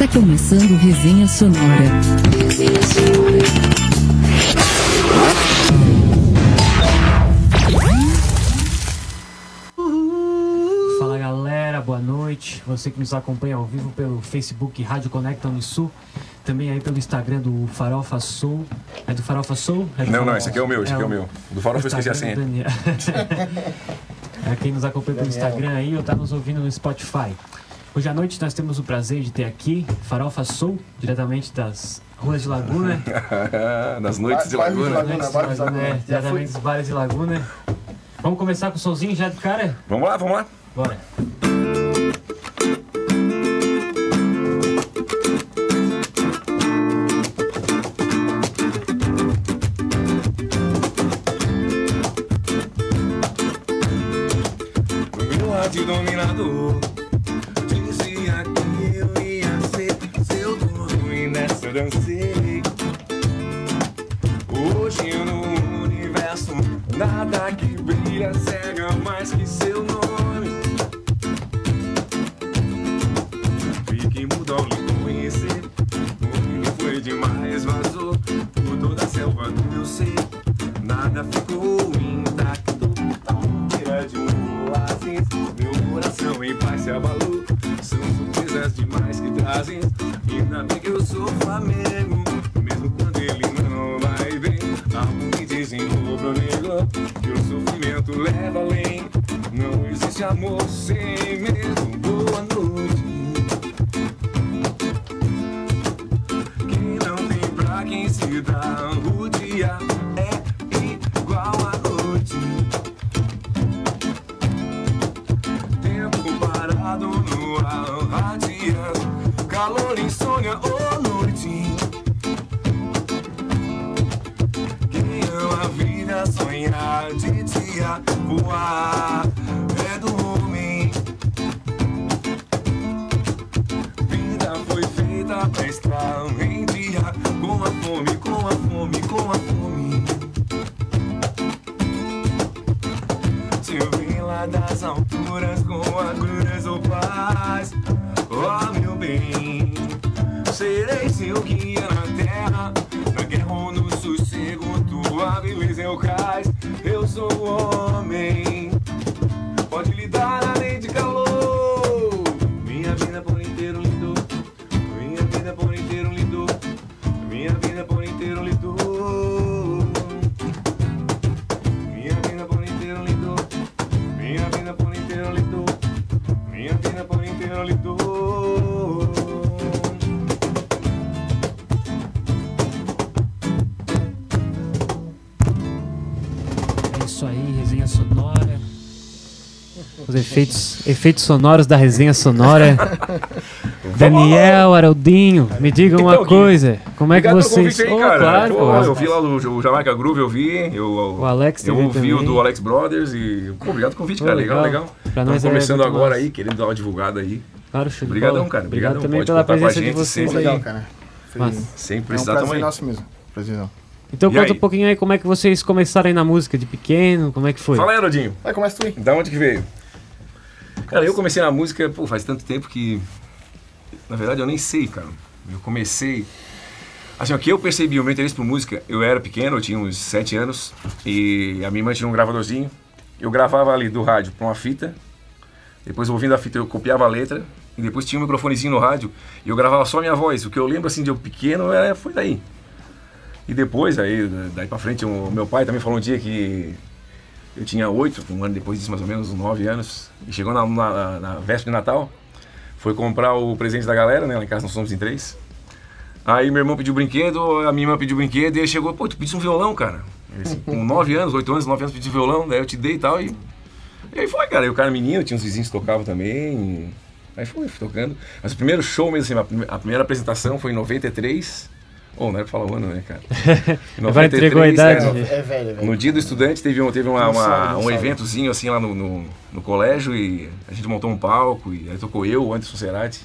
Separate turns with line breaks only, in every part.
Está começando Resenha Sonora. Resenha Sonora.
Fala galera, boa noite. Você que nos acompanha ao vivo pelo Facebook Rádio Conecta Unisul, também aí pelo Instagram do Farofa Soul. É do Farofa Soul? É do
Não, não,
Farofa-
esse aqui é o meu, esse aqui é o meu. Do Farofa eu esqueci a senha.
do Daniel. é quem nos acompanha pelo Instagram aí ou tá nos ouvindo no Spotify. Hoje à noite nós temos o prazer de ter aqui Farofa Soul, diretamente das ruas de Laguna.
Nas noites de Laguna.
Noites de
Bares de
Laguna, é, diretamente dos bares de Laguna. Vamos começar com o solzinho já de cara?
Vamos lá, vamos lá.
Bora.
Meu rádio dominador e eu dancei. Hoje no universo nada que brilha cega mais que seu nome. Vi que ao lhe conhecer. O que foi demais vazou por toda a selva do meu ser. Nada ficou intacto. Tira de um oásis. Meu coração em paz se abalou. São surpresas demais que trazem. Sou
efeitos, efeitos sonoros da resenha sonora. Daniel, Araldinho, me digam uma
Então, Gui,
coisa. Como é que
Obrigado
vocês.
aí,
Oh, claro,
Pô,
pô.
eu vi lá o, o Jamaica Groove, eu vi. Eu,
O Alex
Eu ouvi o do Alex Brothers e. Pô, obrigado pelo convite,
Pô,
cara. Legal,
legal.
legal. Estamos
é
começando
muito
agora
massa.
aí, querendo dar uma divulgada aí.
Claro, show
Obrigadão, cara,
Obrigado também
Pode
pela presença de vocês
sempre.
aí.
Legal, cara.
Massa.
Sem
É um
precisar
prazer
também.
nosso mesmo.
Então
E
conta
aí?
um pouquinho aí como é que vocês começaram aí na música, de pequeno, como é que foi?
Fala aí, Arodinho.
Vai, começa tu aí.
Da onde que veio? Cara, eu comecei na música, pô, faz tanto tempo que. Na verdade, eu nem sei, cara. Eu comecei. Assim, o que eu percebi, o meu interesse por música, eu era pequeno, eu tinha uns 7 anos, e a minha mãe tinha um gravadorzinho. Eu gravava ali do rádio pra uma fita, depois ouvindo a fita eu copiava a letra, e depois tinha um microfonezinho no rádio, e eu gravava só a minha voz. O que eu lembro, assim, de eu pequeno, era, foi daí. E depois, aí, daí pra frente, o meu pai também falou um dia que eu tinha oito, um ano depois disso, mais ou menos, uns nove anos. E chegou na, na, na véspera de Natal, foi comprar o presente da galera, né? Lá em casa nós somos em três. Aí meu irmão pediu brinquedo, a minha irmã pediu brinquedo, e ele chegou, pô, tu pediste um violão, cara. Assim, com nove anos, oito anos, nove anos, pedi violão, daí eu te dei e tal. E, e aí foi, cara. E o cara menino, tinha uns vizinhos que tocavam também. Aí foi, fui tocando. Mas o primeiro show mesmo, assim, a primeira apresentação foi em 93. Ou não era pra falar o ano, né, cara? Em
Agora entregou a idade.
é,
É velho, é velho.
no dia do estudante teve, um, teve uma, uma-
sabe,
um
sabe.
eventozinho assim lá no, no, no colégio e a gente montou um palco e aí tocou eu, o Anderson Cerati,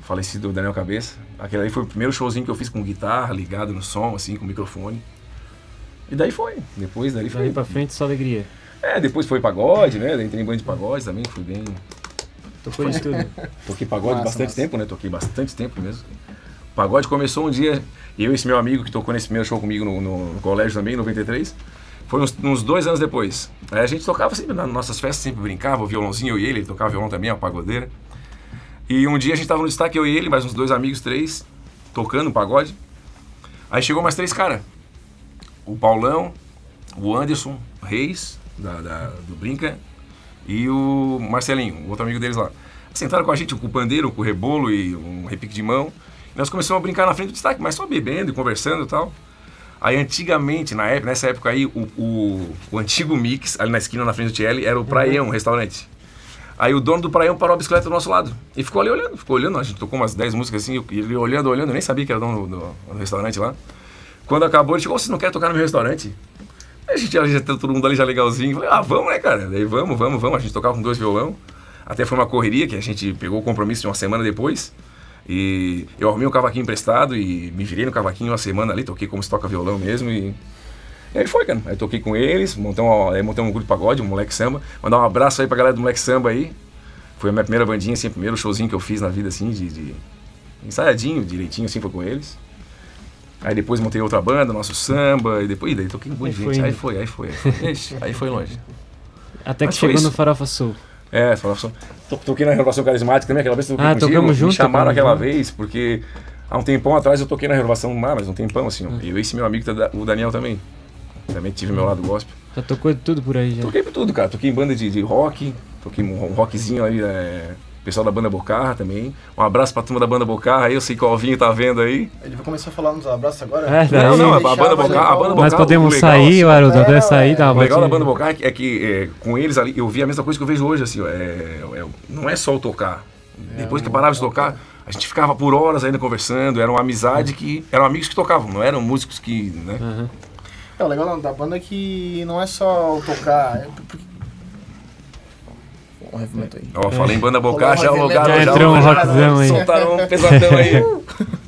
o falecido Daniel Cabeça. Aquele aí foi o primeiro showzinho que eu fiz com guitarra, ligado no som, assim, com microfone. E daí foi. Depois daí
Daí
foi.
pra frente, só alegria.
É, depois foi pagode, né? Daí entrei em banda de pagode também, fui bem.
Tocou de tudo.
Toquei pagode
Massa,
bastante
massa.
tempo, né? Toquei bastante tempo mesmo. Pagode começou um dia, eu e esse meu amigo que tocou nesse primeiro show comigo no, no- no colégio também, em 93. Foi uns, uns dois anos depois. Aí a gente tocava sempre nas nossas festas, sempre brincava, o violãozinho, eu e ele, ele tocava violão também, uma pagodeira. E um dia a gente tava no destaque, eu e ele, mais uns dois amigos, três, tocando pagode. Aí chegou mais três caras. O Paulão, o Anderson Reis, da, da- do Brinca, e o Marcelinho, outro amigo deles lá. Sentaram com a gente com o pandeiro, com o rebolo e um repique de mão. Nós começamos a brincar na frente do destaque, mas só bebendo e conversando e tal. Aí antigamente, na época, nessa época aí, o, o, o antigo Mix, ali na esquina na frente do TL, era o Praião, um restaurante. Aí o dono do Praião parou a bicicleta do nosso lado. E ficou ali olhando, ficou olhando. A gente tocou umas 10 músicas assim, e ele olhando, olhando, eu nem sabia que era dono do, do- do restaurante lá. Quando acabou, ele chegou, "Ô, vocês não querem tocar no meu restaurante? Aí a gente já, já todo mundo ali já legalzinho. Falei, ah, vamos, né, cara? Daí vamos, vamos, vamos. A gente tocava com dois violão. Até foi uma correria que a gente pegou o compromisso de uma semana depois. E eu arrumei um cavaquinho emprestado e me virei no cavaquinho uma semana ali, toquei como se toca violão mesmo e. E aí foi, cara. Aí toquei com eles, montei um, aí montei um grupo de pagode, um moleque samba. Mandar um abraço aí pra galera do moleque samba aí. Foi a minha primeira bandinha, assim, o primeiro showzinho que eu fiz na vida, assim, de, de ensaiadinho, direitinho, assim, foi com eles. Aí depois montei outra banda, nosso samba, e depois, e daí toquei com um monte de
Aí foi
gente. Aí foi, aí foi, aí foi. Aí foi longe.
Até que
Mas foi
chegou no. Farofa Sul.
É. To- Toquei na renovação carismática também, aquela vez que eu toquei
Ah,
contigo,
tocamos
me
junto,
chamaram
tocamos
aquela
junto.
vez, porque há um tempão atrás eu toquei na renovação, ah, mas um tempão assim, ó. E esse meu amigo, tá- o Daniel também. Também tive meu lado gospel.
Já tocou de tudo por aí já.
Toquei por tudo, cara. Toquei em banda de, de rock, toquei um, rockzinho aí, é, pessoal da banda Bocarra também. Um abraço pra turma da banda Bocarra aí, eu sei que o Alvinho tá vendo aí.
Ele vai começar a falar nos abraços agora?
É,
Não, não, a, banda Bocarra, a banda Bocarra,
podemos
o legal,
sair,
assim,
Haroldo,
é,
até sair, dá
O legal da banda Bocar é que é, com eles ali, eu vi a mesma coisa que eu vejo hoje, assim, é, é- não é só o tocar. Depois que parava de tocar, a gente ficava por horas ainda conversando, era uma amizade que. Eram amigos que tocavam, não eram músicos que. Né?
Aham.
É, o legal da banda é que não é só o tocar. É porque... Um heavy metal aí.
Ó, falei em banda Bocar, já alugaram,
heavy
já
metal. Já entrou um rockzão aí.
Soltaram um pesadão aí.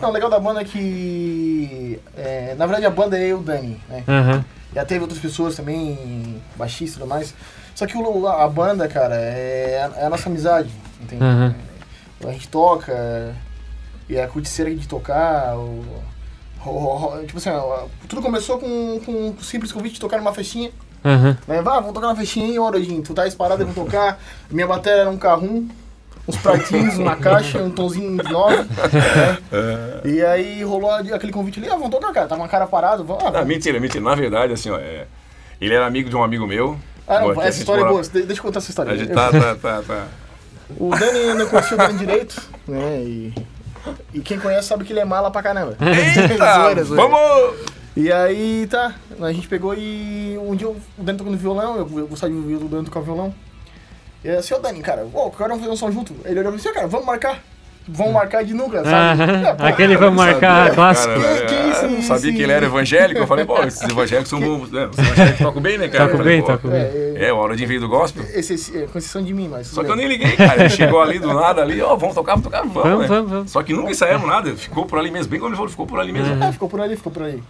Não, o legal da banda é que. é, na verdade a banda é eu e o Dani, né?
Aham.
Já teve outras pessoas também, baixistas e tudo mais. Só que o, a banda, cara, é, a- é a nossa amizade, entende?
Aham.
A gente toca, e a curticeira de tocar, o, o- o- tipo assim, tudo começou com, com um simples convite de tocar numa festinha.
Aham.
Né? Vá, vamos tocar na festinha aí, Rodinho, tu tá parado, vamos tocar. Minha bateria era um carrum, uns pratinhos, uma caixa, um tonzinho de nove. né? E aí rolou aquele convite ali, ah, vamos tocar, cara. Tava uma cara parado, vamos. Ah, vamos.
mentira, mentira. Na verdade, assim, ó, é, ele era amigo de um amigo meu.
Ah, essa história é boa, de- deixa eu contar essa história.
Tá, tá, tá, tá.
O Dani não conhecia o Dani direito, né? E, e quem conhece sabe que ele é mala pra caramba.
Eita,
Zoeira, zoeira.
vamos!
E aí, tá, a gente pegou e um dia o Dani tocando violão, eu, eu gostava de ouvir o Dani tocar violão. E aí, assim, ô Dani, cara, ô, eu quero fazer um som junto. Ele olhou e disse, "Ô, cara, vamos marcar. Vamos marcar de nunca, sabe?
Aham.
É, pô,
Aquele vamos marcar
Sabia,
clássico.
cara,
Que- que
é,
isso,
eu sabia
esse-
que ele era evangélico. Eu falei, pô, esses evangélicos são bons. Né? Os evangélicos tocam bem, né, cara?
Toco
Eu falei,
bem, toco bem.
É, é,
É, o Aurodinho veio do gospel.
esse, esse, é, com exceção de mim, mas.
Só que eu nem liguei, cara. Ele chegou ali do nada ali, ó, vamos tocar, vamos tocar, vamos.
Vamos,
né?
vamos, vamos.
Só que nunca ensaiamos nada, ficou por ali mesmo. Bem como ele falou, ficou por ali mesmo.
É, ficou por ali, ficou por ali.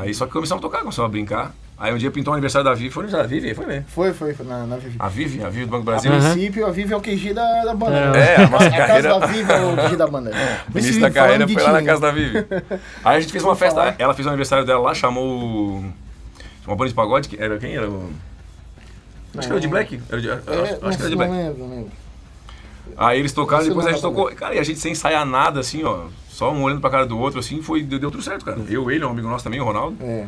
Aí só que começamos a tocar, começamos a brincar. Aí um dia pintou o aniversário da Vivi, foi o aniversário da Vivi, foi né?
Foi, foi, foi na, na Vivi.
A Vivi, a Vivi do Banco do
A
Brasil.
Aham.
princípio, a Vivi é o QG da, da banda.
É,
né?
É, a nossa
a
carreira-
casa da Vivi é o QG da banda.
O início da carreira foi lá na casa da Vivi. Aí a gente fez uma festa,
falar.
ela fez o aniversário dela lá, chamou o- uma banda de pagode, que era quem era? O... Acho que era o de Black. Era de,
É,
acho,
não,
que era de
não
Black.
lembro, não lembro.
Aí eles tocaram, depois a
não
gente tocou. Cara, e a gente sem ensaiar nada, assim, ó. Só um olhando pra cara do outro, assim, foi, deu, deu tudo certo, cara. Eu, ele, um amigo nosso também, o Ronaldo.
É.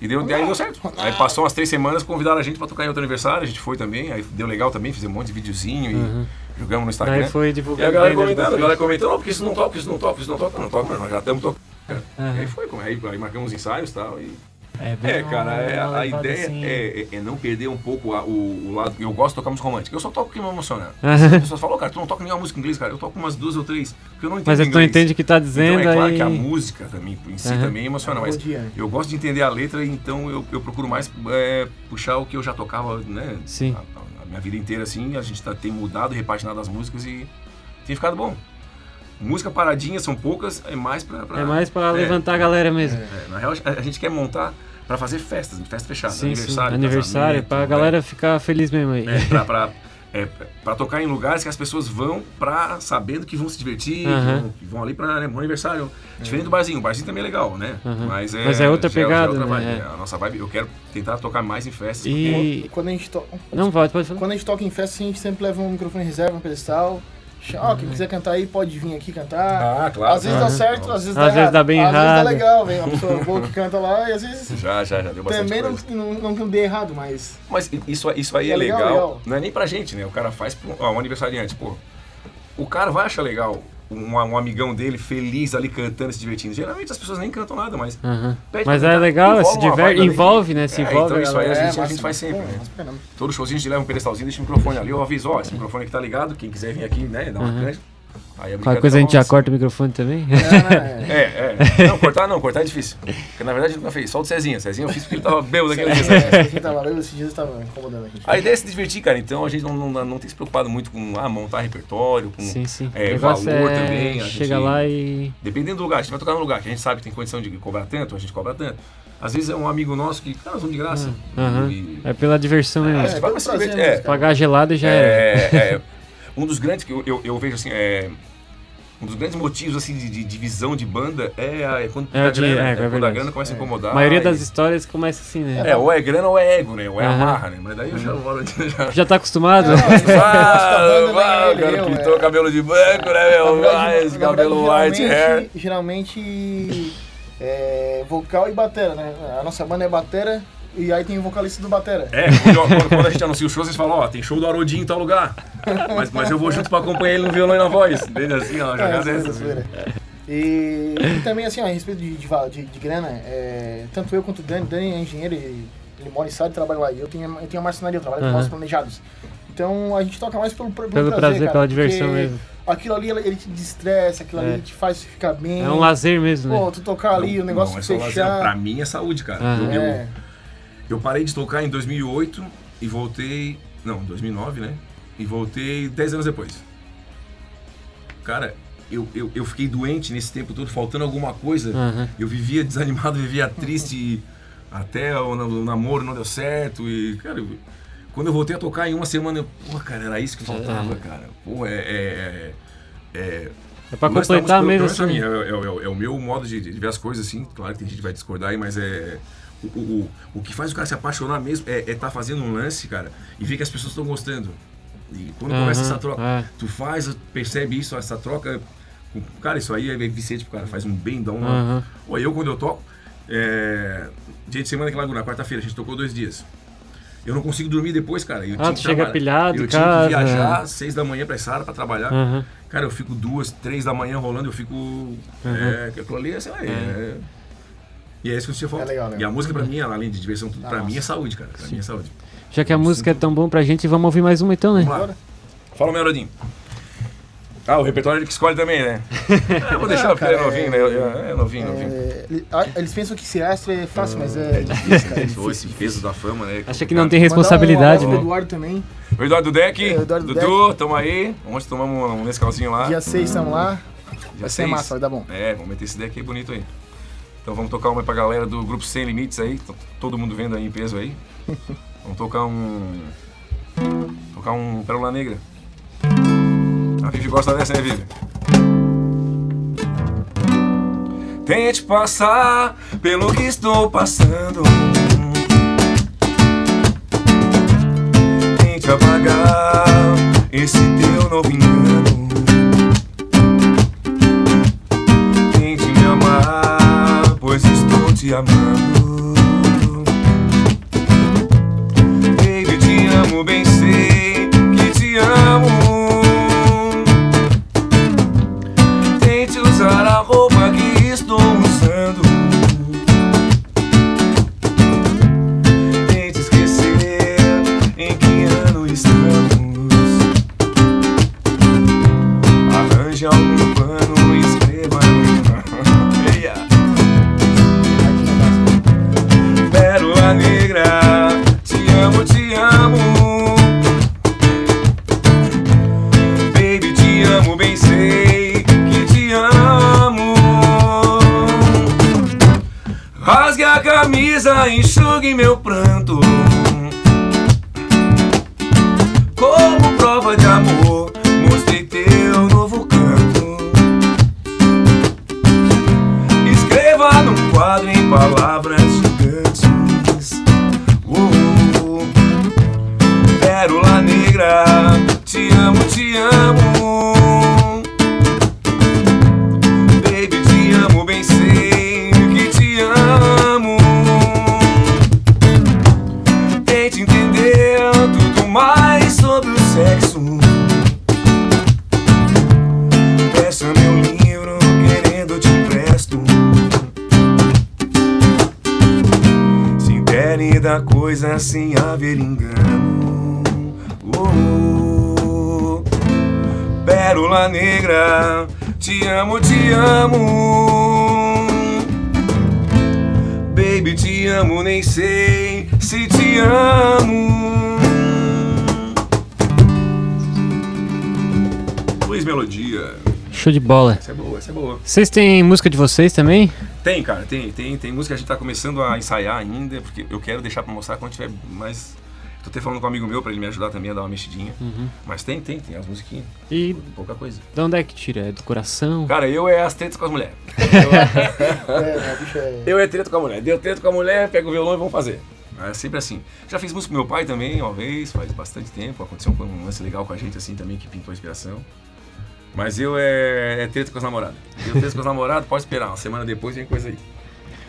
E deu, aí deu certo. Aí passou umas três semanas, convidaram a gente pra tocar em outro aniversário, a gente foi também, aí deu legal também, fizemos um monte de videozinho e jogamos no Instagram.
Daí foi
E a
divulgando.
galera
né,
comentando, a galera comentando, não, porque isso não toca, isso não toca, isso não toca, não toca, mas nós já estamos tocando. E aí foi, aí, aí marcamos ensaios e tal. E...
É, bem
É, cara, é,
uma
a ideia
assim.
é, é- é não perder um pouco a- o, o lado. Eu gosto de tocar música romântica. Eu só toco o que me emociona. As pessoas falam, "Ô, cara, tu não toca nenhuma música em inglês, cara. Eu toco umas duas ou três. Porque eu não entendo
Mas tu não
inglês.
entende o que tá dizendo
Então é claro
aí.
que a música também, em si,
Aham.
também emociona, mas eu gosto de entender a letra, então eu, eu procuro mais é, puxar o que eu já tocava, né?
Sim.
A, a- minha vida inteira, assim, a gente tá, tem mudado, repaginado as músicas e tem ficado bom. Música paradinha são poucas, é mais pra... pra-
É mais pra
é,
levantar a galera mesmo.
é, na real, a, a gente quer montar pra fazer festas, festa fechada,
Sim, sim.
aniversário,
Aniversário,
casamento,
pra
né?
galera ficar feliz mesmo aí.
É, pra, pra, é para tocar em lugares que as pessoas vão pra sabendo que vão se divertir, vão, que vão ali para né, um aniversário. Diferente do barzinho, o barzinho também é legal, né?
Aham.
Mas, é,
Mas é outra
já já
pegada,
outra
né?
vibe.
É.
A nossa vibe, eu quero tentar tocar mais em festas.
E.
Quando a gente toca.
Não, pode, pode falar.
Quando a gente toca em festa, a gente sempre leva um microfone reserva, um pedestal. Ó, quem quiser cantar aí, pode vir aqui cantar.
Ah, claro.
Às vezes dá certo, às vezes dá
Às vezes dá bem
às
errado.
vezes dá legal, vem uma pessoa boa que canta lá e às vezes
Já, já, já deu bastante
também não,
coisa.
não, não, não dê errado, mas
Mas isso, isso aí é,
É legal,
legal,
legal.
não é nem pra gente, né? O cara faz pro, ó, um aniversariante, pô. O cara vai achar legal um, um amigão dele feliz ali cantando, se divertindo. Geralmente as pessoas nem cantam nada, mas. Pede
Mas é
cantar,
legal, se diverte, envolve, né? Se
É,
envolve.
então isso aí a
é,
gente, a
massa,
gente faz sempre,
pô,
né? Todo showzinho a gente leva um pedestalzinho, deixa o microfone ali, eu aviso, ó, esse microfone aqui tá ligado, quem quiser vir aqui, né, dá uma
Uhum.
canja. Aí
Qualquer coisa a gente já corta o microfone também.
É, né?
É, é. Não, cortar não, cortar é difícil. Porque na verdade gente nunca fez, só o Cezinha. Cezinha eu fiz porque ele tava bêbado daquele dia.
É, a gente tava vendo esses dias tava incomodando a gente.
A ideia é se divertir, cara. Então a gente não, não, não tem se preocupado muito com ah, montar repertório, com.
Sim, sim.
É, valor
é
também, a
chega
gente-
lá e.
Dependendo do lugar, a gente vai tocar num lugar que a gente sabe que tem condição de cobrar tanto, a gente cobra tanto. Às vezes é um amigo nosso que, cara, nós vamos de graça.
Aham.
E-
É pela diversão mesmo.
a gente vai pra se divertir. É?
Pagar gelado e já era.
é, é, um dos grandes que eu, eu, eu vejo assim, é. Um dos grandes motivos assim, de, de divisão de banda é, a- é quando,
É
a grana,
é,
né?
é
quando a grana começa a incomodar.
A maioria
e-
das histórias começa assim, né?
É, ou é grana ou é ego, né? Ou é
Aham.
amarra, né? Mas daí eu já moro já.
Já tá acostumado?
Não,
Ah, ah, o cara pintou
é.
cabelo de branco, né, meu?
na
cabelo
verdade,
white hair.
geralmente, geralmente é, vocal e batera, né? A nossa banda é batera e aí tem o vocalista do batera.
É, quando, quando- a gente anuncia os shows, eles falam, ó, tem show do Arodinho em tal lugar. Mas, mas eu vou junto pra acompanhar ele no violão e na voz. Entende assim, ó,
É,
jogar
zoeira,
dessas.
zoeira. E, e também, assim, ó, a respeito de, de, de- de grana, é, tanto eu quanto o Dani, Dani é engenheiro, ele, ele mora em estado e trabalha lá. E eu tenho, eu tenho a marcenaria, eu trabalho com
Aham.
nossos planejados. Então a gente toca mais pelo, pelo,
Pelo prazer,
cara,
pela diversão mesmo.
Aquilo ali, ele te destressa, aquilo
É.
ali te faz ficar bem.
É um lazer mesmo,
Pô,
né?
tu tocar ali, o negócio
não, é só lazer,
fechar.
Pra mim é saúde, cara.
Ah.
Eu,
É,
eu parei de tocar em 2008 e voltei... Não, 2009, né? E voltei 10 anos depois. Cara, eu, eu, eu fiquei doente nesse tempo todo, faltando alguma coisa.
Aham.
Eu vivia desanimado, vivia triste, até o, na- o namoro não deu certo. E, cara, eu- quando eu voltei a tocar em uma semana, eu, pô, cara, era isso que faltava, cara. Pô, é. é, é
É pra
lance da
completar mesmo
menos
assim.
pra mim, é, é- é- é o meu modo de, de ver as coisas assim. Claro que tem gente que vai discordar aí, mas é. O, o, o- que faz o cara se apaixonar mesmo é estar tá fazendo um lance, cara, e ver que as pessoas estão gostando. E quando começa
Aham,
essa troca,
é.
tu faz, percebe isso, essa troca. Cara, isso aí é viciante pro cara, faz um bem, dá uma. Ou eu, quando eu toco, é, dia de semana que lá na quarta-feira, a gente tocou dois dias. Eu não consigo dormir depois, cara. Eu
Ah,
tinha
tu
que
chega pilhado
Eu
em
tinha que viajar seis da manhã pra Sara pra trabalhar.
Aham.
Cara, eu fico duas, três da manhã rolando, eu fico. É, que aquilo ali, é, sei lá, é. E é isso que você falou.
É legal, né?
E a música pra mim, além de diversão, tudo,
Ah,
pra
nossa.
mim é saúde, cara. Pra mim é saúde.
Já que a música é tão bom pra gente, vamos ouvir mais uma então, né?
Vamos lá. Fala o Melodinho. Ah, o repertório ele que escolhe também, né? Eu vou deixar porque ele é
cara,
novinho, né? É, é novinho, novinho.
é, ele- ah, eles pensam que ser astro é fácil, mas é difícil, cara. é
Esse,
difícil.
esse peso da fama, né?
Acha que não tem
um
responsabilidade,
abraço
né?
pro Eduardo também.
O Eduardo Deck,
É, o Eduardo
Dudu, tamo aí. Ontem tomamos um Nescauzinho lá.
Dia 6 estamos lá.
Dia
Vai ser
seis.
massa, vai dar bom.
É, vamos meter esse deck aí bonito aí. Então vamos tocar uma pra galera do grupo Sem Limites aí, todo mundo vendo aí em peso aí. Vamos tocar um. Tocar um Pérola Negra. A Vivi gosta dessa, né, Vivi? Tente passar pelo que estou passando. Tente apagar esse teu novo engano. Palavras gigantes. Sem haver engano. Oh, pérola negra, te amo, te amo. Baby, te amo, nem sei se te amo. Luiz Melodia.
Show de bola.
Essa é boa, essa é boa.
Vocês têm música de vocês também?
Tem, cara, tem, tem, tem música que a gente tá começando a ensaiar ainda, porque eu quero deixar pra mostrar quando tiver mais. Tô até falando com um amigo meu pra ele me ajudar também a dar uma mexidinha. Mas tem, tem, tem as musiquinhas.
E
Pouca coisa.
de onde é que tira? É do coração?
Cara, eu é as tretas com as mulheres.
É, bicha é.
Eu é treta com a mulher. Deu treta com a mulher, pega o violão e vamos fazer. É sempre assim. Já fiz música com meu pai também, uma vez, faz bastante tempo. Aconteceu um lance legal com a gente assim também, que pintou a inspiração. Mas eu é, é treta com as namoradas. Deu treta com os namorados, pode esperar. Uma semana depois vem coisa aí.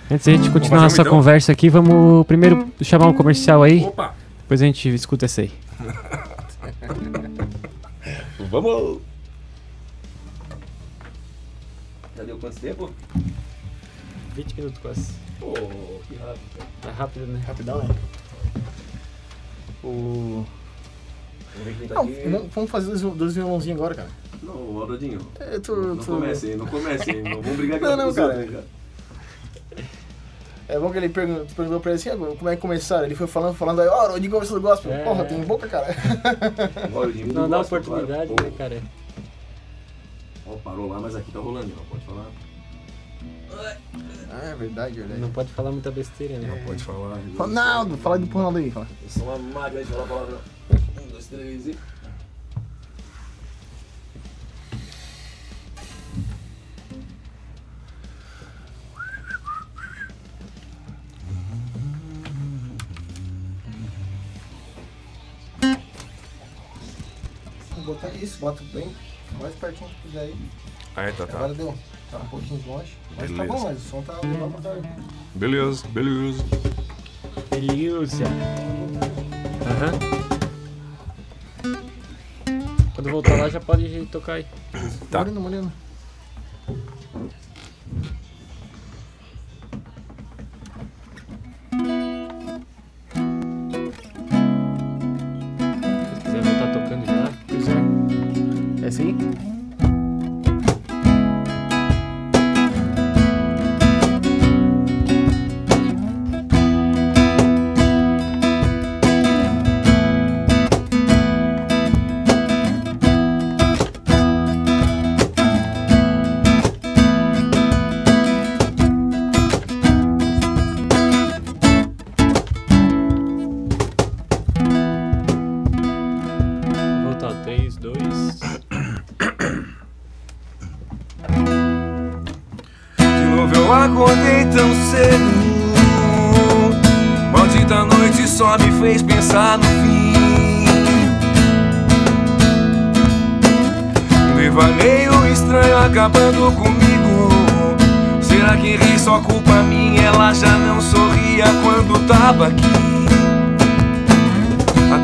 Antes da gente continuar nossa
então?
conversa aqui, vamos primeiro chamar um comercial aí,
Opa!
depois a gente escuta esse aí.
Vamos! Já deu quanto tempo?
20 minutos quase.
Pô, que rápido.
Tá rápido, né?
Rapidão, né? O. Não, vamos fazer dois, dois violãozinhos agora, cara.
Não, Aldadinho.
É, tu,
Não
tu-
comece? Não comece? Não vamos brigar aqui
Não,
com
não,
os
cara.
outros,
É bom que ele pergun- perguntou pra ele assim, "Ah, como é que começaram? Ele foi falando, falando aí, ó, oh, Rodrigo gosta do gospel.
É.
Porra, tem boca, cara.
Não dá oportunidade,
claro.
né, cara?
Ó, parou lá, mas aqui tá rolando, não pode falar.
Ah, é verdade, verdade.
Não pode falar muita besteira, né?
Não pode falar.
Ronaldo, fala aí do Ronaldo aí. Fala.
Eu sou uma máquina de falar palavrão. Um, dois, três e.
botar isso, bota bem mais pertinho que quiser aí.
Ah, é, tá, tá.
Agora deu. Tá um pouquinho longe. Mas tá
Beleza.
bom, mas o som tá legal pra caralho.
Beleza, beleza.
Beleza. Aham. Quando voltar lá já pode tocar aí.
Tá.
Moreno, moreno.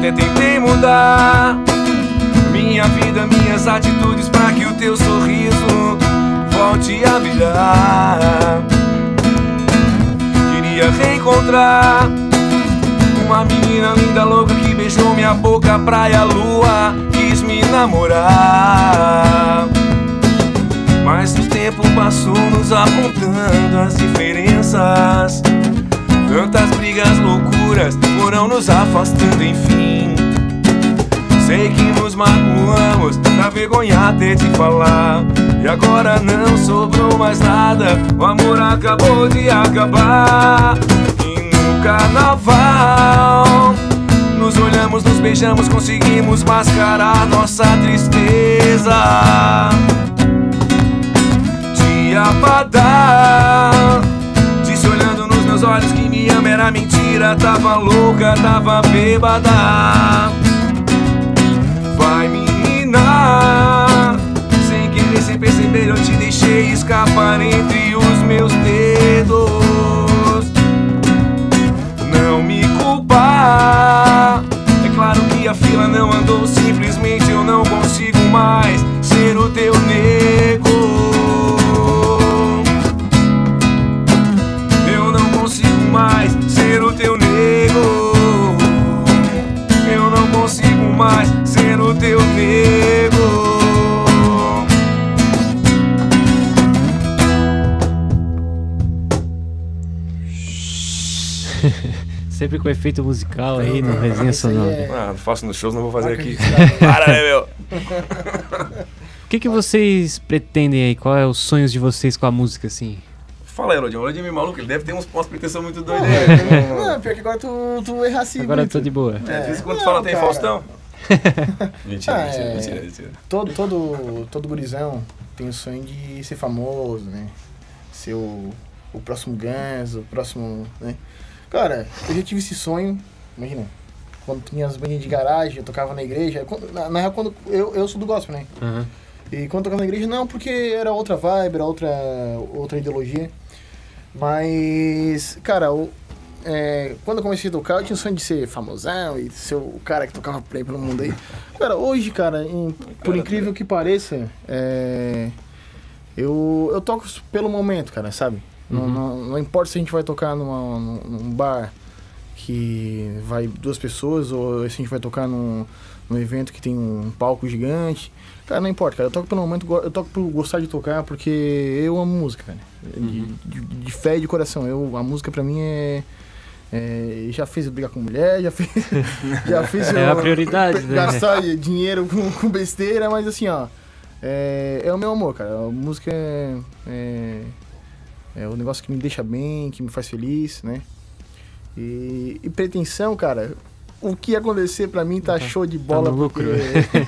Até tentei mudar minha vida, minhas atitudes pra que o teu sorriso volte a brilhar. Queria reencontrar uma menina linda, louca que beijou minha boca, praia, lua, quis me namorar. Mas o tempo passou nos apontando as diferenças. Tantas brigas, loucuras foram nos afastando, enfim. Sei que nos magoamos, dá vergonha até de falar. E agora não sobrou mais nada, o amor acabou de acabar. E no carnaval, nos olhamos, nos beijamos, conseguimos mascarar nossa tristeza. Dia pra era mentira. Tava louca, tava bêbada. Vai, menina, sem querer, sem perceber, eu te deixei escapar entre os meus dedos. Não me culpar. É claro que a fila não andou, simplesmente eu não consigo mais ser o teu nego.
Com efeito musical aí no resenha
aí
sonora.
é-
Ah, não faço nos shows, não vou fazer aqui. Para, né, meu?
O que, que vocês pretendem aí? Qual é os sonhos de vocês com a música, assim?
Fala aí, Rodinho. O Rodinho é maluco, ele deve ter uns pontos de pretensão muito doidos
É,
aí.
Não, pior que agora tu, tu erra assim.
Agora eu
muito.
tô de boa.
É, de vez em quando
Não,
tu fala tem
cara.
Faustão. mentira,
Ah,
mentira,
é.
mentira, mentira.
Todo, todo, todo gurizão tem o sonho de ser famoso, né? Ser o, o próximo Guns, o próximo, né? Cara, eu já tive esse sonho, imagina, quando tinha as bandinhas de garagem, eu tocava na igreja. Quando- Na, na real, quando eu, eu sou do gospel, né?
Aham.
E quando eu tocava na igreja, não, porque era outra vibe, era outra, outra ideologia. Mas, cara, o- é, quando eu comecei a tocar, eu tinha o sonho de ser famosão e ser o cara que tocava play pelo mundo aí. Cara, hoje, cara, em- por incrível que pareça, é, eu, eu toco pelo momento, cara, sabe? Não,
Uhum.
não, não importa se a gente vai tocar numa, num, bar que vai duas pessoas ou se a gente vai tocar num, num evento que tem um palco gigante. Cara, não importa, cara. Eu toco pelo momento, eu toco por gostar de tocar porque eu amo música, cara. De, de, de fé e de coração. Eu, a música pra mim é. é, já fez eu brigar com mulher, já fez. já fez
É
eu
a prioridade, né?
gastar dinheiro com, com besteira, mas assim, ó. É, é o meu amor, cara. A música é, é. É o negócio que me deixa bem, que me faz feliz, né? E, e pretensão, cara, o que acontecer pra mim tá show de bola.
no
porque
lucro.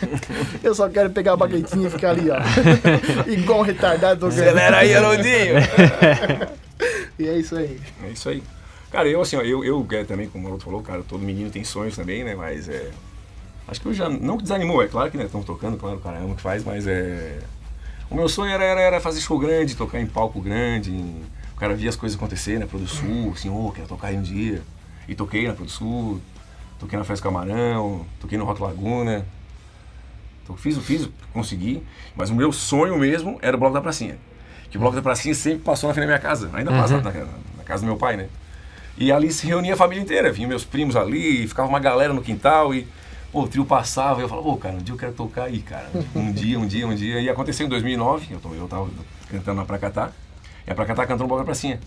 eu só quero pegar a baquetinha e ficar ali, ó. Igual um retardado tocando.
Acelera aí, Haroldinho.
E é isso aí.
É isso aí. Cara, eu assim, ó, eu, eu também, como o outro falou, cara, todo menino tem sonhos também, né? Mas é. Acho que eu já. Não que desanimou, é claro que né, estão tocando, claro, o cara ama o que faz, mas é. O meu sonho era, era, era fazer show grande, tocar em palco grande. em- O cara via as coisas acontecer, né? Pro do Sul, assim, ô, quero tocar aí um dia. E toquei na Pro do Sul, toquei na Festa Camarão, toquei no Rock Laguna. Então, fiz, o fiz, consegui. Mas o meu sonho mesmo era o Bloco da Pracinha. Que o Bloco da Pracinha sempre passou na frente da minha casa. Ainda passa
Uhum.
na, na casa do meu pai, né? E ali se reunia a família inteira. Vinham meus primos ali, ficava uma galera no quintal e... Pô, o trio passava e eu falava, pô, cara, um dia eu quero tocar aí, cara. Um dia, um dia, um dia. E aconteceu em 2009, eu, tô, eu tava cantando na Pracatá. E a Pracatá cantou no da Pracinha.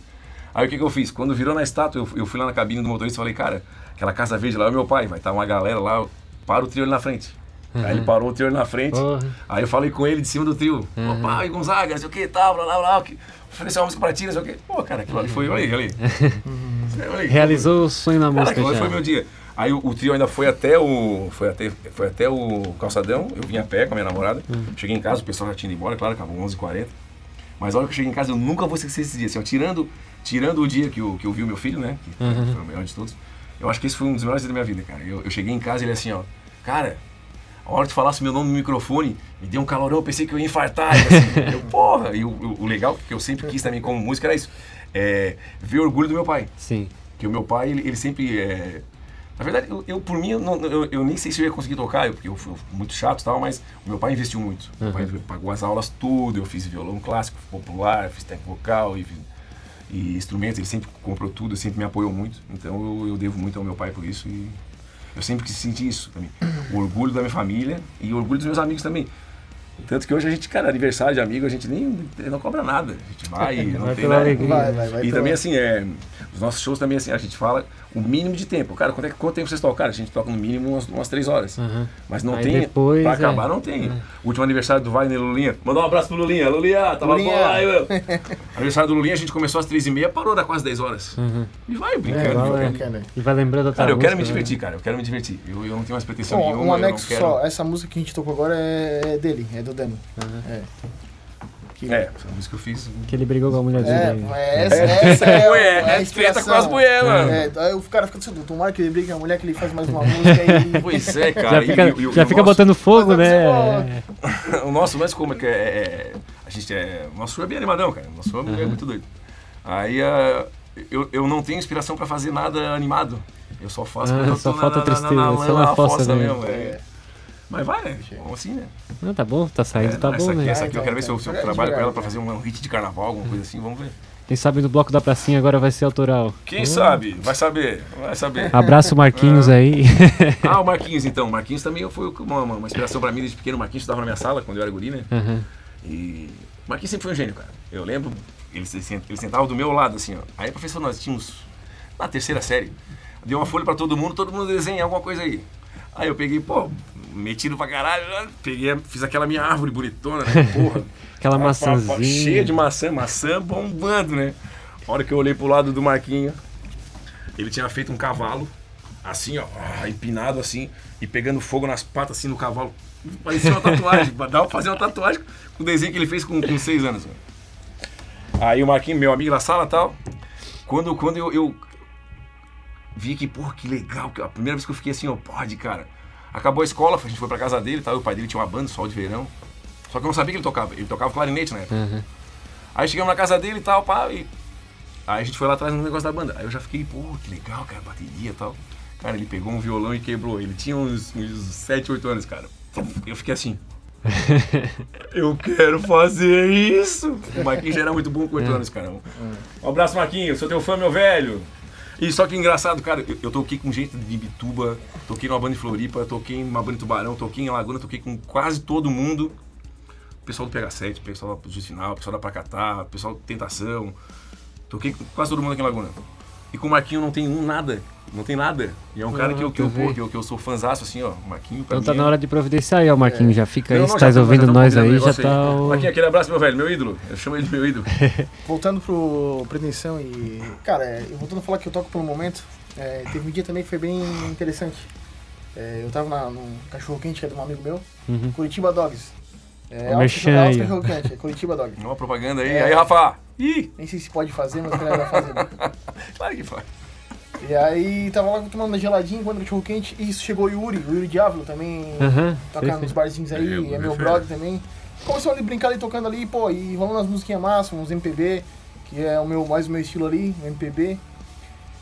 Aí o que, que eu fiz? Quando virou na estátua, eu, eu fui lá na cabine do motorista e falei, cara, aquela casa verde lá é o meu pai, vai estar uma galera lá, para o trio ali na frente. Aí ele parou o trio ali na frente.
Porra.
Aí eu falei com ele de cima do trio. Ô pai, Gonzaga, não sei o que, tal, blá blá blá. que- Ofereceu uma música pra ti, não sei o que. Pô, cara, aquilo ali foi, olha aí, olha aí. Aí.
Realizou o sonho na
Cara,
música
aquilo
já.
foi meu dia. Aí o, o trio ainda foi até o. Foi até, foi até o calçadão. Eu vim a pé com a minha namorada. Cheguei em casa, o pessoal já tinha ido embora, claro, acabou 11h40. Mas a hora que eu cheguei em casa, eu nunca vou esquecer esse dia. Assim, ó, tirando, tirando o dia que eu, que eu vi o meu filho, né? Que foi o melhor de todos. Eu acho que esse foi um dos melhores dias da minha vida, cara. Eu, eu cheguei em casa e ele assim, ó. Cara, a hora que tu falasse meu nome no microfone, me deu um calorão, eu pensei que eu ia infartar. E assim, eu, porra! E o, o- legal, que eu sempre quis também como música, era isso. É, ver o orgulho do meu pai.
Sim.
Que o meu pai, ele, ele sempre. é, Na verdade, eu, eu, por mim, eu, não- eu, eu nem sei se eu ia conseguir tocar, eu- porque eu fui muito chato e tal, mas o meu pai investiu muito. Meu pai pagou as aulas tudo, eu fiz violão clássico, popular, fiz técnico vocal e, e instrumentos, ele sempre comprou tudo, sempre me apoiou muito. Então eu, eu devo muito ao meu pai por isso e eu sempre quis sentir isso também. O orgulho da minha família e o orgulho dos meus amigos também. Tanto que hoje a gente, cara, aniversário de amigo, a gente nem não cobra nada. A gente vai, não
Vai
tem nada.
Vai, vai, vai.
E também assim, é, Os nossos shows também, assim, a gente fala o mínimo de tempo. Cara, quanto, é, quanto tempo vocês tocam? Cara, a gente toca no mínimo umas, umas três horas.
Aham.
Mas não
Aí
tem.
depois,
pra
é.
acabar, não tem. O último aniversário do Wagner Lulinha. Mandar um abraço pro Lulinha. Lulinha, tava
Lulinha.
bom lá, aí, meu. aniversário do Lulinha, a gente começou às três e meia, parou da quase 10 horas.
Uhum.
E vai
É,
brincando.
vai,
vai.
é.
bacana.
E vai lembrando da tua
Cara, eu quero me
música, né?
divertir, cara. Eu quero me divertir. Eu, eu não tenho mais pretensão
Bom,
nenhuma.
um anexo
quero...
só, essa música que a gente tocou agora é, é dele, é do Demo. É. Que-
É, essa música que eu fiz.
Que ele brigou com a mulher
É,
dele.
é, essa, essa é,
Mulher,
a- é a
é treta com as mulheres, mano.
É, aí o cara fica assim, tomara que ele brigue com a mulher, que ele faz mais uma música e...
Pois é, cara.
Já fica,
e- e
já fica
nosso-
botando fogo,
Mas
né?
O nosso lance como é que é, é- A gente é. O nosso show é bem animadão, cara. O nosso show é muito doido. Aí ah, eu, eu não tenho inspiração pra fazer nada animado. Eu só faço
Ah, só falta
na, na,
tristeza,
na, na,
só na fossa mesmo.
mesmo. é. Mas vai, né? Vamos assim, né?
Não, tá bom, tá saindo,
É,
tá
não,
bom,
essa aqui,
né?
essa aqui eu quero ver se eu, se eu trabalho com ela pra fazer um hit de carnaval, alguma coisa assim, vamos ver.
Quem sabe no bloco da pracinha agora vai ser autoral.
Quem sabe? Vai saber, vai saber.
Abraço Marquinhos aí.
Ah, o Marquinhos então. O Marquinhos também foi uma, uma, uma inspiração pra mim desde pequeno. O Marquinhos estava na minha sala quando eu era guri, né?
Aham.
E o Marquinhos sempre foi um gênio, cara. Eu lembro, ele, ele sentava do meu lado, assim, ó. Aí, professor, nós tínhamos, na terceira série, deu uma folha pra todo mundo, todo mundo desenha alguma coisa aí. Aí eu peguei, pô, metido pra caralho, né? peguei, fiz aquela minha árvore bonitona, né? Porra.
Aquela maçãzinha.
Cheia de maçã, maçã bombando, né? A hora que eu olhei pro lado do Marquinho, ele tinha feito um cavalo, assim, ó, ah, empinado assim, e pegando fogo nas patas, assim, no cavalo. Parecia uma tatuagem, dava pra fazer uma tatuagem com o desenho que ele fez com, com seis anos. mano. Aí o Marquinho, meu amigo da sala e tal, quando, quando eu, eu vi que, porra, que legal, que a primeira vez que eu fiquei assim, ó, pode, cara. Acabou a escola, a gente foi pra casa dele e tal, e o pai dele tinha uma banda, Sol de Verão. Só que eu não sabia que ele tocava, ele tocava clarinete na época.
Aham.
Aí chegamos na casa dele e tal, pá, e aí a gente foi lá atrás no negócio da banda. Aí eu já fiquei, pô, que legal, cara, bateria e tal. Cara, ele pegou um violão e quebrou. Ele tinha uns, uns 7, 8 anos, cara. Eu fiquei assim. eu quero fazer isso. O Marquinhos já era muito bom com 8 anos, cara. Um abraço, Marquinhos. Sou teu fã, meu velho. E só que engraçado, cara, eu, eu toquei com gente de Ibituba, toquei numa banda em Floripa, toquei numa banda em Tubarão, toquei em Laguna, toquei com quase todo mundo. Pessoal do PH7, o pessoal do Juiz Final, pessoal da Pracatá, pessoal do Tentação. Toquei com quase todo mundo aqui em Laguna. E com o Marquinho não tem um nada. Não tem nada. E é um cara
Ah,
que eu, que, eu, pô, que, eu, que eu sou fãzaço, assim, ó. O Marquinho pra
Então tá
mim
na
é-
hora de providenciar aí, ó, Marquinhos. Já fica aí,
Não,
se tá ouvindo
já
nós aí, já tá.
aí.
o-
Marquinho, aquele abraço, meu velho, meu ídolo. Eu chamo ele de meu ídolo.
Voltando pro Pretensão e. Cara, é, eu voltando a falar que eu toco pelo momento, é, teve um dia também que foi bem interessante. É, eu tava na, num cachorro quente que é de um amigo meu,
Uhum.
Curitiba Dogs. É,
aí, ó.
cachorro quente, é Curitiba Dog.
Uma propaganda aí.
É.
Aí, Rafa. Ih,
Nem sei se pode fazer, mas vai fazer.
claro que faz.
E aí tava lá tomando geladinho, quando cachorro quente, e isso chegou o Yuri, o Yuri Diablo também, toca
sei,
nos barzinhos aí,
É, eu
é, meu brother também. Começou a brincar ali, tocando ali, pô, e rolando as musiquinhas massas, uns MPB, que é o meu, mais o meu estilo ali, MPB.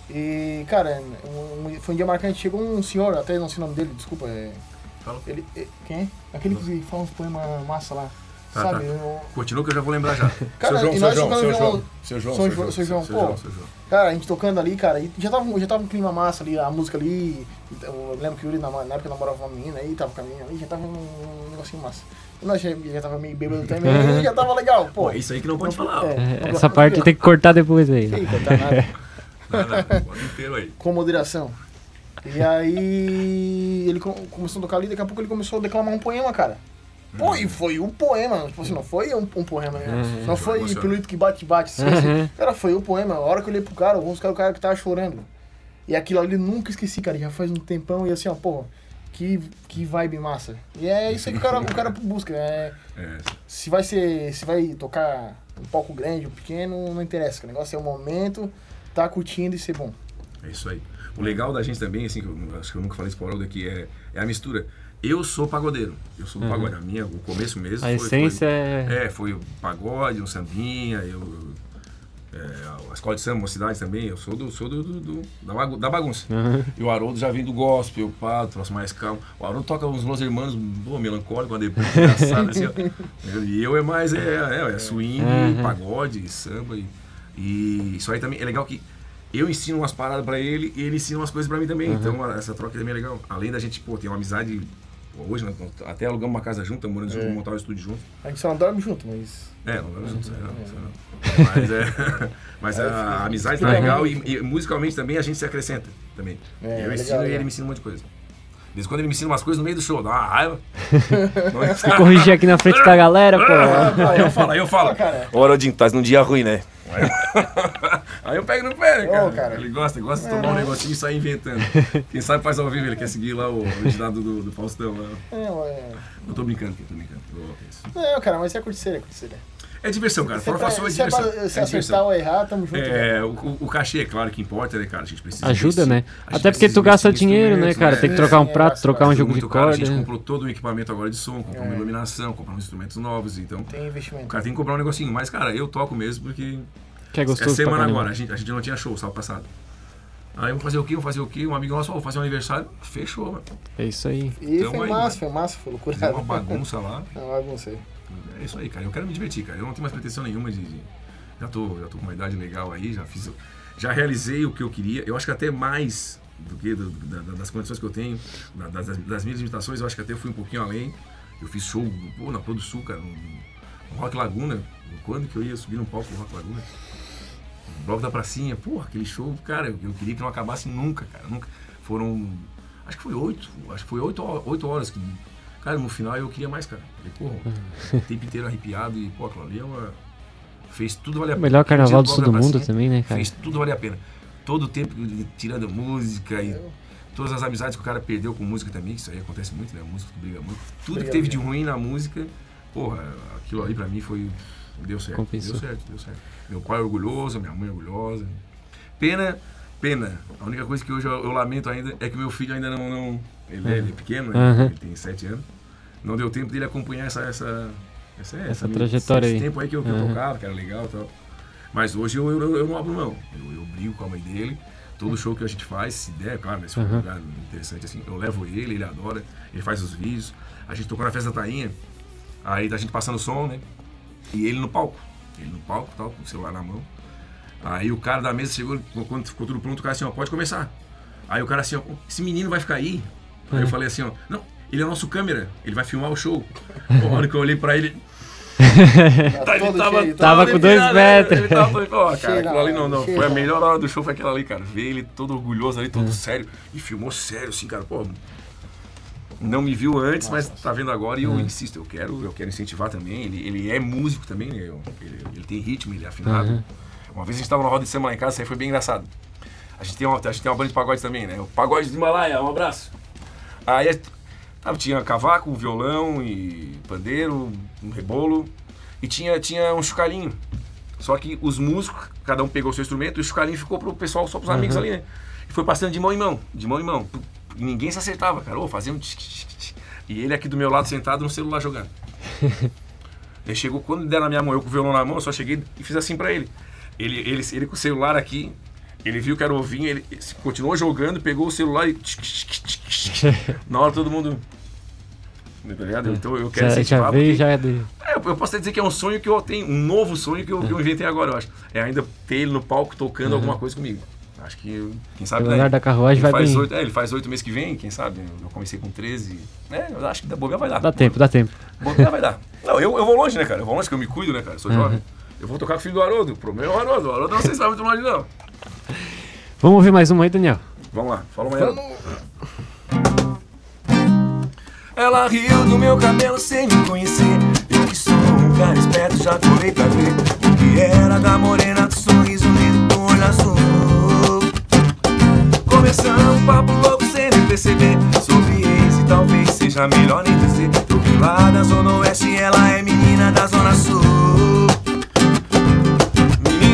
E, cara, um- um- foi um dia marcante, chegou um senhor, até não sei o nome dele, desculpa, é...
Fala.
Ele, é- quem é? Aquele que fala uns poemas massa lá,
Tá,
sabe?
tá.
Eu-
Continua que eu já vou lembrar já.
Cara,
seu João,
e
seu
nós
João, seu João. Seu João, seu
Jo-
João,
seu João,
seu
pô.
João, seu João.
Cara, a gente tocando ali, cara, e já tava, já tava um clima massa ali, a música ali. Eu lembro que o Yuri na, na época namorava uma menina aí, tava com a menina ali, já tava um, negocinho massa. Nós já, já tava meio bêbado também, e já tava legal, pô.
Pô, isso aí que não pode falar. ó.
É, Essa parte tem que cortar depois aí.
Ih, cortar nada.
Não, não, bota inteiro aí.
Com moderação. E aí ele co- começou a tocar ali, daqui a pouco ele começou a declamar um poema, cara. Pô, e foi um poema, tipo assim, não foi um, um poema, né?
Uhum.
Não foi pirulito que bate, bate, assim,
Uhum.
assim. Cara, foi o poema. A hora que eu olhei pro cara, eu vou buscar o cara que tava chorando. E aquilo ali eu nunca esqueci, cara, já faz um tempão, e assim, ó, pô, que, que vibe massa. E é isso aí que o cara, o cara busca, é,
É,
se vai ser, se vai tocar um palco grande ou pequeno, não interessa, o negócio é o momento, tá curtindo e ser bom.
é isso aí. O legal da gente também, assim, que eu acho que eu nunca falei isso para o aqui, é, é a mistura. Eu sou pagodeiro. Eu sou do
Uhum.
pagode. A minha, o começo mesmo
A
foi,
essência
foi,
é.
É, foi o pagode, um sambinha, eu. é, a escola de samba, mocidade também, eu sou do, sou do, do- do- da, bagu- da bagunça.
Aham.
E o Haroldo já vem do gospel, pá, troço mais calmo. O Haroldo toca uns Los Hermanos, pô, melancólico, uma depressão engraçada, assim, ó. E eu é mais, é, é, é swing,
Uhum.
pagode, samba. E, e isso aí também é legal que eu ensino umas paradas pra ele e ele ensina umas coisas pra mim também.
Uhum.
Então essa troca também é legal. Além da gente, pô, ter uma amizade Hoje, nós até alugamos uma casa junto, morando junto,
É.
vamos montar o estúdio junto.
A gente só não dorme junto, mas.
É, não dorme junto, aí não, não. Mas, é, mas a, a amizade tá
Uhum.
legal e, e musicalmente também a gente se acrescenta também.
É,
eu
é
ensino
legal,
e ele me ensina um monte de coisa. Desde quando ele me ensina umas coisas no meio do show, dá uma raiva. É?
Corrigir aqui na frente da galera, pô.
Aí eu falo, aí eu falo. Ô, Rodinho, tá num dia ruim, né? Aí eu pego no pé, né, cara?
Ô, cara.
Ele gosta, ele gosta de tomar um negocinho e sair inventando. Quem sabe faz ao vivo, ele quer seguir lá o originado do, do Faustão. Lá.
É, é.
Eu tô brincando, eu tô brincando. É.
Não, cara, mas é curticeira, é curticeira.
É diversão, cara.
Se,
Formação é
se,
diversão.
se
É
acertar
diversão.
ou errar, tamo junto. né?
É, o, o- o cachê, é claro que importa, né, cara? A gente precisa.
Ajuda,
investir.
né? Até porque tu gasta dinheiro, né,
instrumentos,
cara? Tem que trocar um
é,
prato, trocar um jogo de
muito caro, A
corda.
gente comprou todo o equipamento agora de som, comprou uma
É.
iluminação, comprou uns instrumentos novos, então.
Tem
O
investimento.
cara tem que comprar um negocinho. Mas, cara, eu toco mesmo porque
Que é
Essa
gostoso pra
semana agora, a gente, a gente não tinha show, sábado passado. Aí vamos fazer o quê? Vamos fazer o quê? Um amigo nosso, vou fazer um aniversário. Fechou, mano.
É isso aí.
E
Tamo
foi
aí,
massa,
né?
foi massa, foi loucura.
Uma bagunça lá.
Não, bagunça aí.
É isso aí, cara. Eu quero me divertir, cara. Eu não tenho mais pretensão nenhuma de. de- já, tô, já tô com uma idade legal aí, já fiz. Já realizei o que eu queria. Eu acho que até mais do que do- da- da- das condições que eu tenho, da- das, das minhas limitações, eu acho que até eu fui um pouquinho além. Eu fiz show pô, na Pôr do Sul, cara, no, no Rock Laguna. Quando que eu ia subir num palco do Rock Laguna? No Bloco da Pracinha, porra, aquele show, cara, eu, eu queria que não acabasse nunca, cara. Nunca. Foram. Acho que foi oito. Acho que foi oito, oito horas que. Cara, no final eu queria mais, cara. Falei, porra, o tempo inteiro arrepiado e, pô, aquilo ali é uma. Fez tudo valer a
O
pena.
melhor carnaval do sul do mundo também, né, cara?
Fez tudo valer a pena. Todo o tempo tirando música e todas as amizades que o cara perdeu com música também, isso aí acontece muito, né? Música briga muito. Tudo que teve de ruim na música, porra, aquilo ali pra mim foi. Deu certo.
Compensou.
Deu certo, deu certo. Meu pai é orgulhoso, minha mãe é orgulhosa. Pena, pena. A única coisa que hoje eu, eu lamento ainda é que meu filho ainda não. não ele, é, ele é pequeno, né?
Aham.
ele tem sete anos. Não deu tempo dele acompanhar essa. essa essa,
Essa trajetória
esse
aí.
tempo aí que eu, que eu
Aham.
tocava, que era legal e tal. Mas hoje eu, eu, eu não abro mão. Eu, eu brigo com a mãe dele. Todo show que a gente faz, se der, claro, né, se for um lugar interessante assim, eu levo ele, ele adora, ele faz os vídeos. A gente tocou na festa da Tainha, aí a gente passando som, né? E ele no palco. Ele no palco, tal, com o celular na mão. Aí o cara da mesa chegou, quando ficou tudo pronto, o cara assim, ó, pode começar. Aí o cara assim, ó, esse menino vai ficar aí? Aí eu falei assim, ó, não, ele é o nosso câmera, ele vai filmar o show. A hora que eu olhei pra ele,
Tá
ele
todo
tava,
cheio,
Tava com dois
né?
metros.
Ele tava, falei, ó, cara, aquilo ali não, não. Foi a melhor hora do show, foi aquela ali, cara. Ver ele todo orgulhoso ali,
É.
todo sério. E filmou sério, assim, cara. Pô, não me viu antes, mas tá vendo agora e eu
É.
insisto, eu quero, eu quero incentivar também. Ele, ele é músico também, né? Ele, ele tem ritmo, ele é afinado.
Uhum.
Uma vez a gente tava na roda de semana lá em casa, isso aí foi bem engraçado. A gente tem uma, a gente tem uma banda de pagode também, né? O pagode do Himalaia, um abraço. Aí tava, tinha cavaco, violão e pandeiro, um rebolo. E tinha, tinha um chocalhinho. Só que os músicos, cada um pegou o seu instrumento e o chocalhinho ficou pro pessoal, só pros amigos ali, né? E foi passando de mão em mão, de mão em mão. E ninguém se acertava, cara. Ô, fazia um tch, tch, tch. E ele aqui do meu lado sentado no celular jogando. Ele chegou, quando der na minha mão, eu com o violão na mão, eu só cheguei e fiz assim pra ele. Ele, ele, ele com o celular aqui, ele viu que era o ovinho, ele continuou jogando, pegou o celular e. Na hora todo mundo. Tá ligado? Então eu quero
Já, já veio, já é de...
é, eu posso até dizer que é um sonho que eu tenho, um novo sonho que eu, que eu inventei agora, eu acho. É ainda ter ele no palco tocando alguma coisa comigo. Acho que, quem sabe,
Pelo
né?
andar da carruagem
ele
vai
faz
bem.
oito, é, ele faz oito meses que vem, quem sabe? Eu comecei com 13. É, eu acho que da bobeira vai dar.
Dá tempo, dá tempo.
Vai dar. Não, eu, eu vou longe, né, cara? Eu vou longe que eu me cuido, né, cara? Eu sou jovem. Eu vou tocar com o filho do Haroldo. O problema é o Haroldo. O Haroldo não sei se vai muito longe, não.
Vamos ouvir mais uma aí, Daniel.
Vamos lá, fala amanhã. Ela riu do meu cabelo sem me conhecer. Eu que sou um cara esperto, já colei pra ver o que era da morena do sorriso lindo com olho azul. Começando um papo louco sem nem perceber. Sobre ex e talvez seja melhor nem dizer. Tô lá da Zona Oeste, ela é menina da Zona Sul.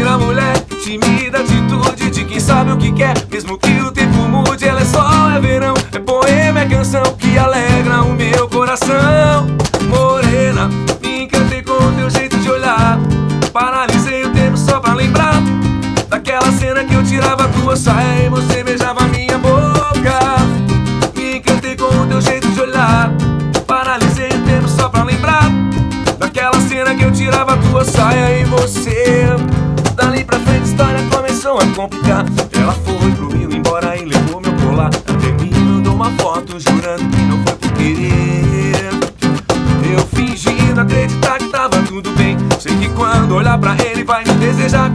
Menina, mulher, tímida atitude de quem sabe o que quer. Mesmo que o tempo mude, ela é sol, é verão. É poema, é canção que alegra o meu coração. Morena, me encantei com teu jeito de olhar. Paralisei o tempo só pra lembrar daquela cena que eu tirava tua saia e você beijava minha boca. Me encantei com o teu jeito de olhar. Paralisei o tempo só pra lembrar daquela cena que eu tirava tua saia e você situação é complicar. Ela foi pro Rio embora e levou meu colar. Tá Até me mandou uma foto jurando que não foi por querer. Eu fingindo acreditar que tava tudo bem. Sei que quando olhar pra ele vai me desejar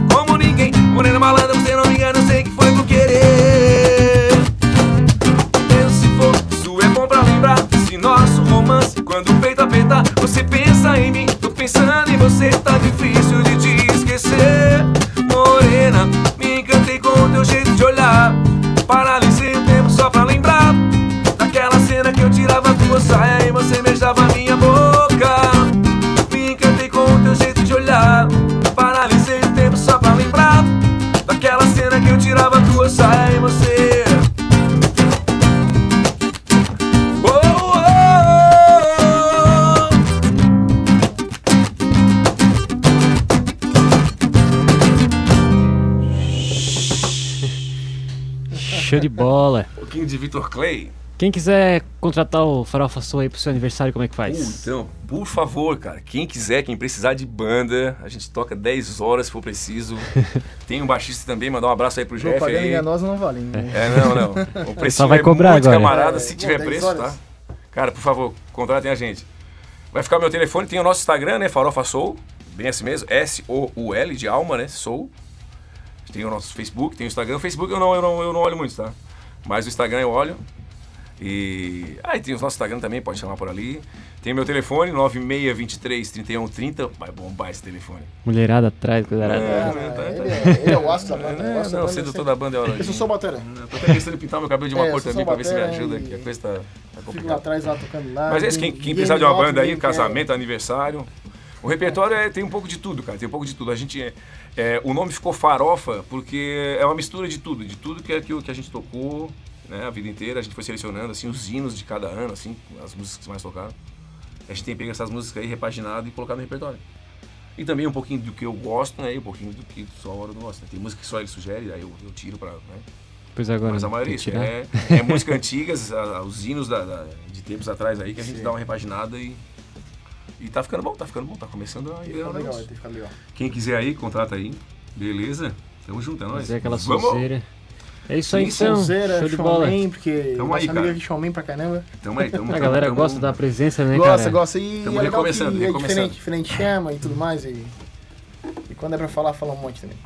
pouquinho de Vitor Clay.
Quem quiser contratar o Farofa Soul aí pro seu aniversário, como é que faz?
Então, por favor, cara, quem quiser, quem precisar de banda, a gente toca 10 horas se for preciso. Tem um baixista também, mandar um abraço aí pro Jeff
Propaganda
aí.
enganosa não vale. né?
É, não, não. O preço
Só vai
é
cobrar
muito
agora.
camarada
É,
se tiver
10
preço,
horas.
tá? Cara, por favor, contratem a gente. Vai ficar o meu telefone, tem o nosso Instagram, né? Farofa Soul, bem assim mesmo, S-O-U-L de alma, né? Soul. Tem o nosso Facebook, tem o Instagram. O Facebook eu não, eu não, eu não olho muito, tá? Mas o Instagram eu olho. E. Ah, e tem o nosso Instagram também, pode chamar por ali. Tem o meu telefone, 96233130. Vai bombar esse telefone.
Mulherada atrás, arada.
É.
Ah,
tá, tá.
ele, é, ele é o astro da banda.
É,
da
não,
banda
sendo
sempre-
toda a banda é hora.
Eu sou só batera.
Eu tô até pensando em pintar meu cabelo de uma
É,
cor também pra ver se me ajuda,
e-
que a coisa tá, tá
Fico lá
complicada.
atrás lá tocando lá.
Mas é isso, quem, quem precisar de uma banda aí, casamento, aniversário. O repertório é- tem um pouco de tudo, cara. Tem um pouco de tudo. A gente. é- é, o nome ficou farofa porque é uma mistura de tudo, de tudo que, é que, que a gente tocou né, a vida inteira. A gente foi selecionando assim, os hinos de cada ano, assim, as músicas que mais tocaram. A gente tem pego essas músicas aí, repaginado e colocado no repertório. E também um pouquinho do que eu gosto, né? E um pouquinho do que só a hora não gosta. Tem música que só ele sugere, aí eu, eu tiro pra. Né?
Pois agora.
Mas a maioria é, é música antigas, os hinos da- da- de tempos atrás aí, que a gente
Sim.
dá uma repaginada e. E tá ficando bom, tá ficando bom, tá começando a ir o
legal, tem que ficar legal.
Quem quiser aí, contrata aí. Beleza? Tamo junto, é nóis.
Fazer aquela
Vamos!
sonzeira. É isso aí então.
Sonzeira,
Show de bola.
showman, porque
Tamo aí, cara.
showman pra caramba.
Tamo aí, tamo
A galera
tamo-
gosta da presença, né,
gosta,
cara?
gosta. E
Tamo
é legal que
recomeçando,
é
recomeçando.
diferente, diferente chama e tudo mais. E, e quando é pra falar, fala um monte também.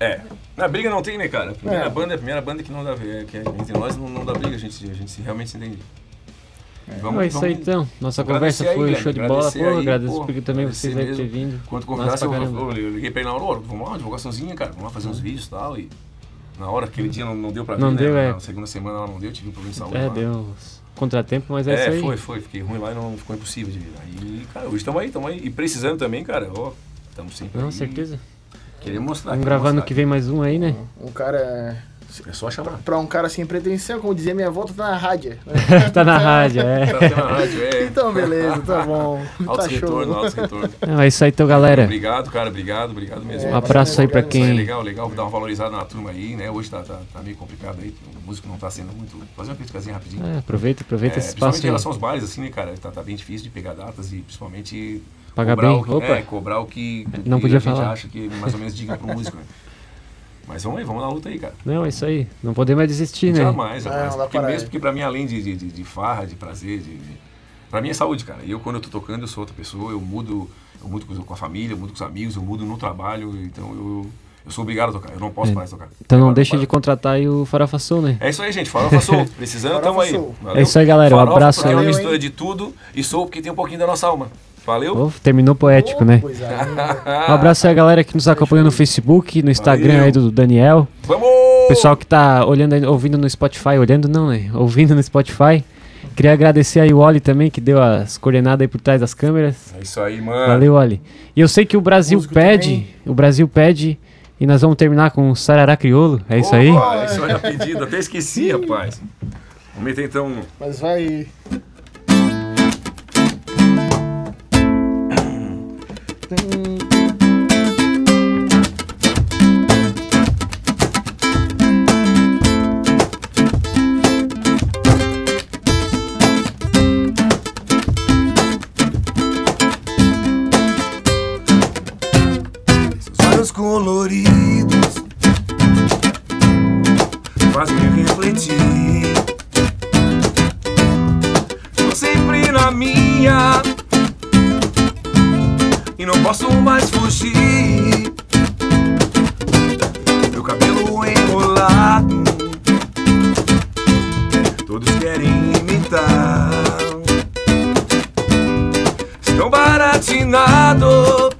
É. Na briga não tem, né, cara? A primeira
É.
banda, a primeira banda que não dá é, que é entre nós não, não dá briga, a gente, a gente realmente se entende.
Bom, é isso aí então. Nossa
Agradecer
conversa
aí,
foi show de bola. Pô,
aí,
agradeço
pô,
porque também vocês aí ter vindo.
Quando convidasse, eu, eu, eu liguei pra ele na hora, "Ô, vamos lá, uma divulgaçãozinha, cara, vamos lá fazer uns vídeos e tal. E na hora, aquele dia não, não deu pra
Não
vir,
deu,
né?
é.
Na segunda semana ela não deu, tive um problema de saúde.
É,
lá.
deu uns contratempo, mas é, isso
É,
aí.
foi, foi. Fiquei ruim lá e não ficou impossível de vir. Aí, cara, hoje estamos aí, estamos aí. E precisando também, cara, ó, estamos sempre
Não,
aí.
certeza.
Queremos mostrar.
Vamos gravando
mostrar.
que vem mais um aí, né?
Um cara.
É só chamar.
Pra um cara sem pretensão, como dizia minha avó, tá na rádio.
tá na rádio, é.
Tá na rádio, é.
Então, beleza, tá bom.
Altos
tá
retorno, altos retorno.
Não, é isso aí então, galera.
Obrigado, cara, obrigado, obrigado mesmo.
Um abraço aí pra
Isso aí é
quem.
legal, legal, dar uma valorizada na turma aí, né? Hoje tá, tá, tá meio complicado aí, o músico não tá sendo muito. Fazer uma criticazinha rapidinho.
É, aproveita, aproveita
É,
esse
principalmente
espaço
em relação aos bares, assim, né, cara? Tá, tá bem difícil de pegar datas e principalmente.
Pagar
cobrar
bem.
O que,
Opa.
É, cobrar o que,
Não
que
podia
a gente
falar.
acha que é mais ou menos digno pro músico, né? Mas vamos aí, vamos na luta aí, cara.
Não, é isso aí. Não podemos mais desistir, né?
Jamais,
É,
jamais.
dá
porque mesmo porque pra mim, além de, de, de, de farra, de prazer, de, de... pra mim é saúde, cara. E eu, quando eu tô tocando, eu sou outra pessoa, eu mudo, eu mudo com a família, eu mudo com os amigos, eu mudo no trabalho, então eu, eu sou obrigado a tocar, eu não posso
É.
mais tocar.
Então não deixa de contratar aí o Farofa Soul, né?
É isso aí, gente. Farofa Soul. Precisando,
Farofa
tamo aí. Valeu.
É isso aí, galera. Um
Farofa,
abraço
porque é uma
aí.
mistura de tudo e Soul porque tem um pouquinho da nossa alma. Valeu?
Terminou poético, né?
Coisa linda.
Um abraço aí a galera que nos acompanha no Facebook, no Instagram
Valeu.
aí do Daniel.
Vamos!
Pessoal que tá olhando, aí- ouvindo no Spotify, olhando não, né? Ouvindo no Spotify. Queria agradecer aí o Oli também, que deu as coordenadas aí por trás das câmeras.
É isso aí, mano.
Valeu, Oli. E eu sei que o Brasil
Músico
pede,
também.
o Brasil pede, e nós vamos terminar com o Sarará Criolo. É isso aí?
Opa, Isso aí é pedido. Até esqueci, rapaz. Vamos meter então.
Mas vai.
Thank you. Imitar. Estão baratinados,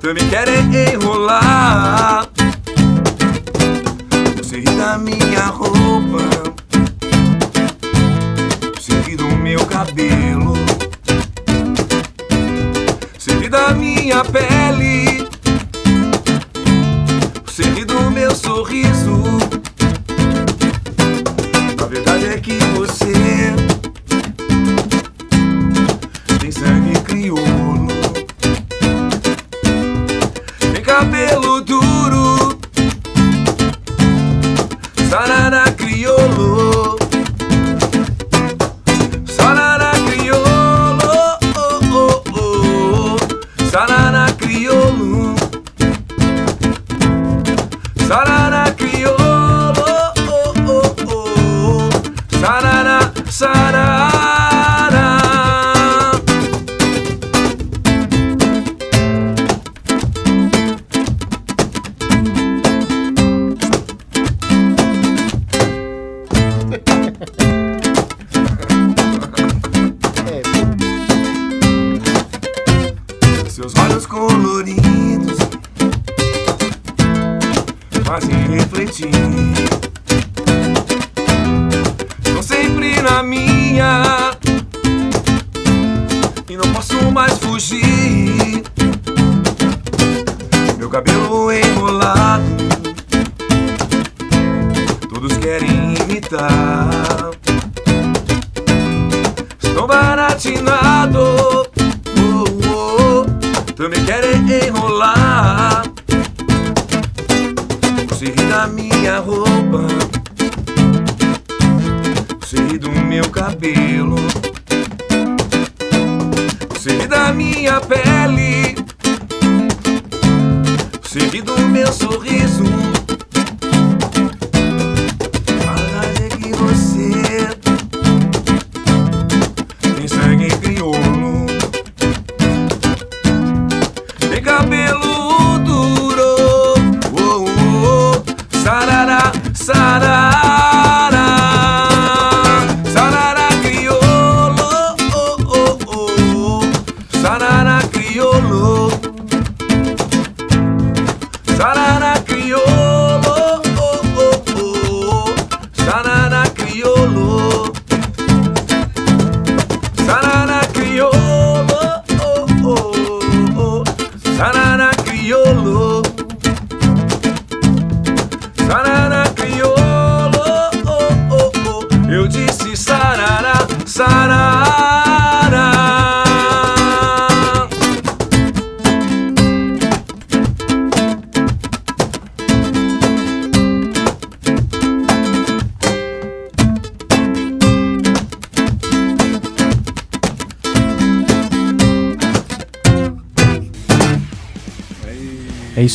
também querem enrolar. Você ri da minha roupa, você ri do meu cabelo. Você ri da minha pele. Olhos coloridos fazem refletir. Estão sempre na minha e não posso mais fugir. Meu cabelo enrolado, todos querem imitar. Oh, também querem enrolar. Você ri da minha roupa, você ri do meu cabelo, você ri da minha pele, você ri do meu sorriso.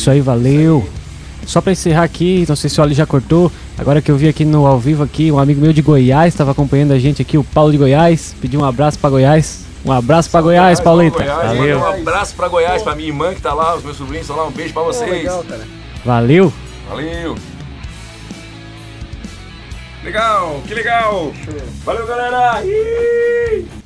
Isso aí, valeu. Só pra encerrar aqui, não sei se o Oli já cortou. Agora que eu vi aqui no ao vivo aqui, um amigo meu de Goiás estava acompanhando a gente aqui, o Paulo de Goiás. Pediu um abraço pra Goiás. Um abraço pra Goiás, Paulita.
Goiás,
Valeu.
Um abraço pra Goiás, pra minha irmã que tá lá, os meus sobrinhos estão lá. Um beijo pra
pô,
vocês.
legal, cara.
Valeu.
Valeu. Legal, que legal. Valeu, galera. Ih!